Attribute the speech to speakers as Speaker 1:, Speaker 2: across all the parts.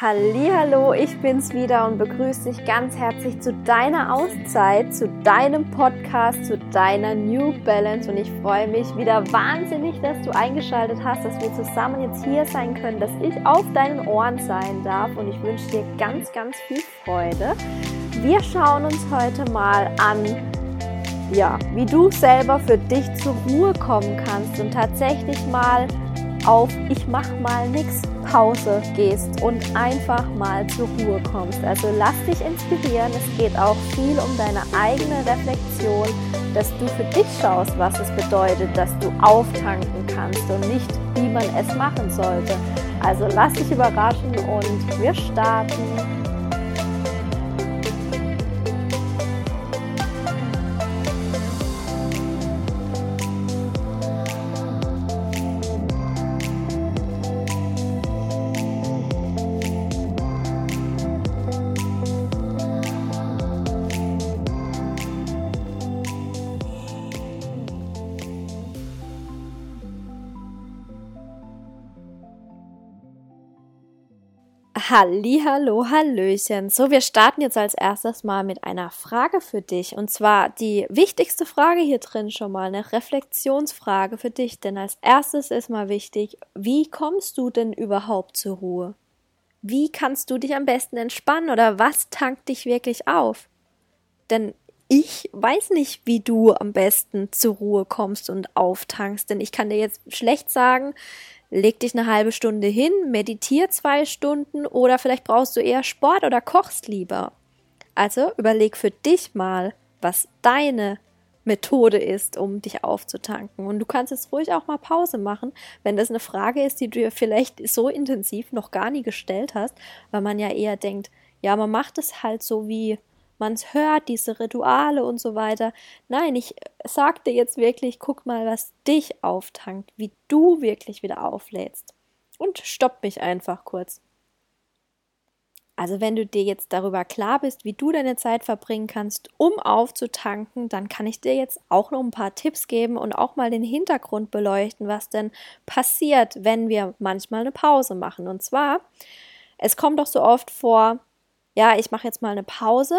Speaker 1: Hallo, ich bin's wieder und begrüße dich ganz herzlich zu deiner Auszeit, zu deinem Podcast, zu deiner New Balance und ich freue mich wieder wahnsinnig, dass du eingeschaltet hast, dass wir zusammen jetzt hier sein können, dass ich auf deinen Ohren sein darf und ich wünsche dir ganz, ganz viel Freude. Wir schauen uns heute mal an, ja, wie du selber für dich zur Ruhe kommen kannst und tatsächlich mal auf Ich mach mal nix Pause gehst und einfach mal zur Ruhe kommst. Also lass dich inspirieren. Es geht auch viel um deine eigene Reflexion, dass du für dich schaust, was es bedeutet, dass du auftanken kannst und nicht, wie man es machen sollte. Also lass dich überraschen und wir starten. Hallo, Hallöchen. So, wir starten jetzt als erstes mal mit einer Frage für dich. Und zwar die wichtigste Frage hier drin schon mal, eine Reflexionsfrage für dich. Denn als erstes ist mal wichtig, wie kommst du denn überhaupt zur Ruhe? Wie kannst du dich am besten entspannen oder was tankt dich wirklich auf? Denn ich weiß nicht, wie du am besten zur Ruhe kommst und auftankst, denn ich kann dir jetzt schlecht sagen, leg dich eine halbe Stunde hin, meditier zwei Stunden oder vielleicht brauchst du eher Sport oder kochst lieber. Also überleg für dich mal, was deine Methode ist, um dich aufzutanken. Und du kannst jetzt ruhig auch mal Pause machen, wenn das eine Frage ist, die du dir vielleicht so intensiv noch gar nie gestellt hast, weil man ja eher denkt, ja, man macht es halt so wie man es hört, diese Rituale und so weiter. Nein, ich sagte jetzt wirklich, guck mal, was dich auftankt, wie du wirklich wieder auflädst. Und stopp mich einfach kurz. Also wenn du dir jetzt darüber klar bist, wie du deine Zeit verbringen kannst, um aufzutanken, dann kann ich dir jetzt auch noch ein paar Tipps geben und auch mal den Hintergrund beleuchten, was denn passiert, wenn wir manchmal eine Pause machen. Und zwar, es kommt doch so oft vor, ja, ich mache jetzt mal eine Pause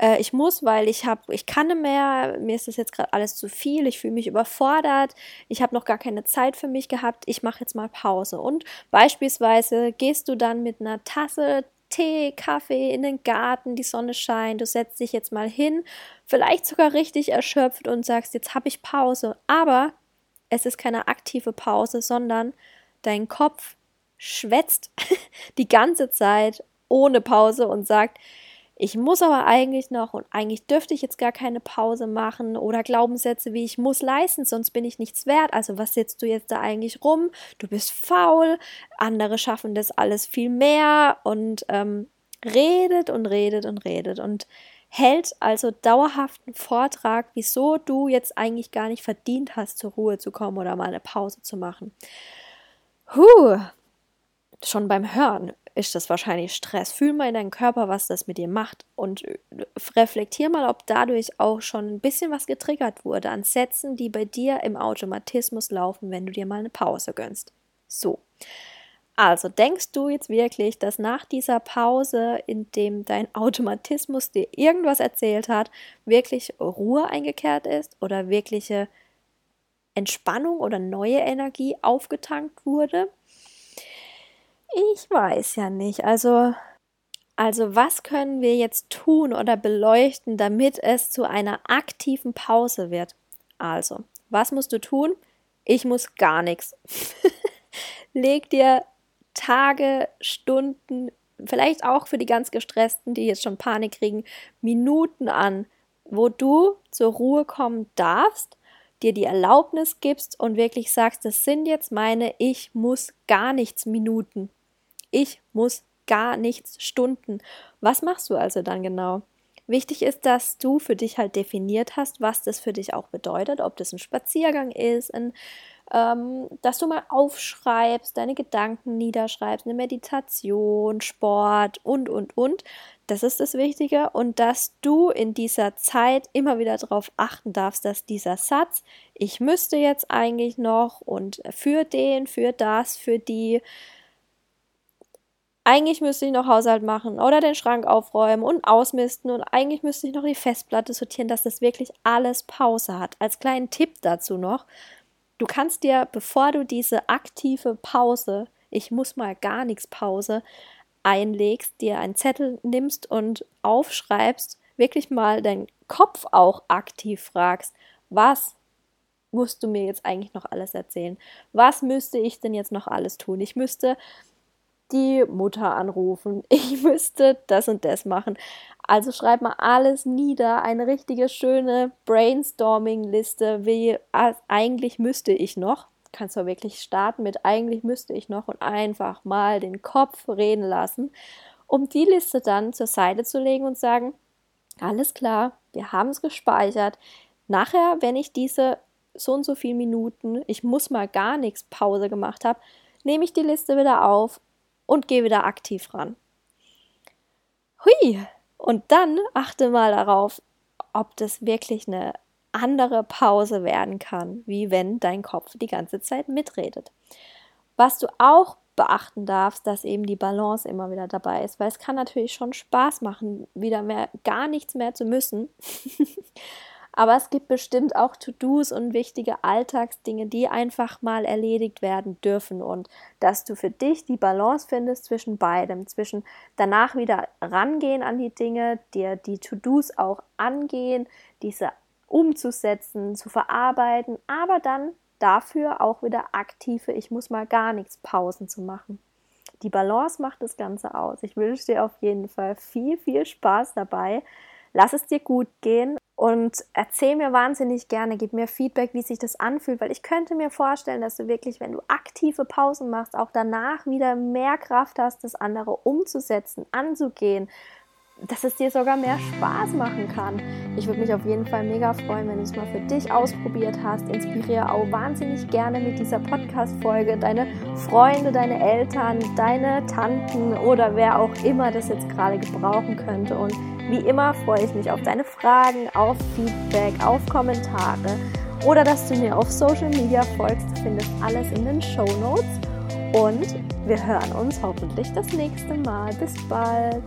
Speaker 1: äh, ich muss, weil ich habe, ich kann nicht mehr, mir ist das jetzt gerade alles zu viel, ich fühle mich überfordert, ich habe noch gar keine Zeit für mich gehabt, ich mache jetzt mal Pause. Und beispielsweise gehst du dann mit einer Tasse Tee, Kaffee in den Garten, die Sonne scheint, du setzt dich jetzt mal hin, vielleicht sogar richtig erschöpft und sagst, jetzt habe ich Pause. Aber es ist keine aktive Pause, sondern dein Kopf schwätzt die ganze Zeit ohne Pause und sagt, ich muss aber eigentlich noch und eigentlich dürfte ich jetzt gar keine Pause machen oder Glaubenssätze wie ich muss leisten, sonst bin ich nichts wert. Also was setzt du jetzt da eigentlich rum? Du bist faul, andere schaffen das alles viel mehr und ähm, redet und redet und redet und hält also dauerhaften Vortrag, wieso du jetzt eigentlich gar nicht verdient hast, zur Ruhe zu kommen oder mal eine Pause zu machen. Huh, schon beim Hören ist das wahrscheinlich Stress. Fühl mal in deinen Körper, was das mit dir macht und äh, reflektier mal, ob dadurch auch schon ein bisschen was getriggert wurde an Sätzen, die bei dir im Automatismus laufen, wenn du dir mal eine Pause gönnst. So. Also denkst du jetzt wirklich, dass nach dieser Pause, in dem dein Automatismus dir irgendwas erzählt hat, wirklich Ruhe eingekehrt ist oder wirkliche Entspannung oder neue Energie aufgetankt wurde? Ich weiß ja nicht. Also, also was können wir jetzt tun oder beleuchten, damit es zu einer aktiven Pause wird? Also, was musst du tun? Ich muss gar nichts. Leg dir Tage, Stunden, vielleicht auch für die ganz gestressten, die jetzt schon Panik kriegen, Minuten an, wo du zur Ruhe kommen darfst, dir die Erlaubnis gibst und wirklich sagst, das sind jetzt meine Ich muss gar nichts Minuten. Ich muss gar nichts Stunden. Was machst du also dann genau? Wichtig ist, dass du für dich halt definiert hast, was das für dich auch bedeutet, ob das ein Spaziergang ist, ein, ähm, dass du mal aufschreibst, deine Gedanken niederschreibst, eine Meditation, Sport und, und, und. Das ist das Wichtige und dass du in dieser Zeit immer wieder darauf achten darfst, dass dieser Satz, ich müsste jetzt eigentlich noch und für den, für das, für die, eigentlich müsste ich noch Haushalt machen oder den Schrank aufräumen und ausmisten und eigentlich müsste ich noch die Festplatte sortieren, dass das wirklich alles Pause hat. Als kleinen Tipp dazu noch, du kannst dir, bevor du diese aktive Pause, ich muss mal gar nichts Pause, einlegst, dir einen Zettel nimmst und aufschreibst, wirklich mal deinen Kopf auch aktiv fragst, was musst du mir jetzt eigentlich noch alles erzählen? Was müsste ich denn jetzt noch alles tun? Ich müsste die Mutter anrufen, ich müsste das und das machen. Also schreib mal alles nieder, eine richtige schöne Brainstorming-Liste, wie eigentlich müsste ich noch. Kannst du wirklich starten mit eigentlich müsste ich noch und einfach mal den Kopf reden lassen, um die Liste dann zur Seite zu legen und sagen, alles klar, wir haben es gespeichert. Nachher, wenn ich diese so und so viele Minuten, ich muss mal gar nichts Pause gemacht habe, nehme ich die Liste wieder auf und gehe wieder aktiv ran. Hui! Und dann achte mal darauf, ob das wirklich eine andere Pause werden kann, wie wenn dein Kopf die ganze Zeit mitredet. Was du auch beachten darfst, dass eben die Balance immer wieder dabei ist, weil es kann natürlich schon Spaß machen, wieder mehr gar nichts mehr zu müssen. Aber es gibt bestimmt auch To-Dos und wichtige Alltagsdinge, die einfach mal erledigt werden dürfen und dass du für dich die Balance findest zwischen beidem, zwischen danach wieder rangehen an die Dinge, dir die To-Dos auch angehen, diese umzusetzen, zu verarbeiten, aber dann dafür auch wieder aktive, ich muss mal gar nichts Pausen zu machen. Die Balance macht das Ganze aus. Ich wünsche dir auf jeden Fall viel, viel Spaß dabei. Lass es dir gut gehen und erzähl mir wahnsinnig gerne, gib mir Feedback, wie sich das anfühlt, weil ich könnte mir vorstellen, dass du wirklich, wenn du aktive Pausen machst, auch danach wieder mehr Kraft hast, das andere umzusetzen, anzugehen, dass es dir sogar mehr Spaß machen kann. Ich würde mich auf jeden Fall mega freuen, wenn du es mal für dich ausprobiert hast. Inspiriere auch wahnsinnig gerne mit dieser Podcast-Folge deine Freunde, deine Eltern, deine Tanten oder wer auch immer das jetzt gerade gebrauchen könnte. Und wie immer freue ich mich auf deine Fragen, auf Feedback, auf Kommentare oder dass du mir auf Social Media folgst. Du findest alles in den Show Notes. Und wir hören uns hoffentlich das nächste Mal. Bis bald.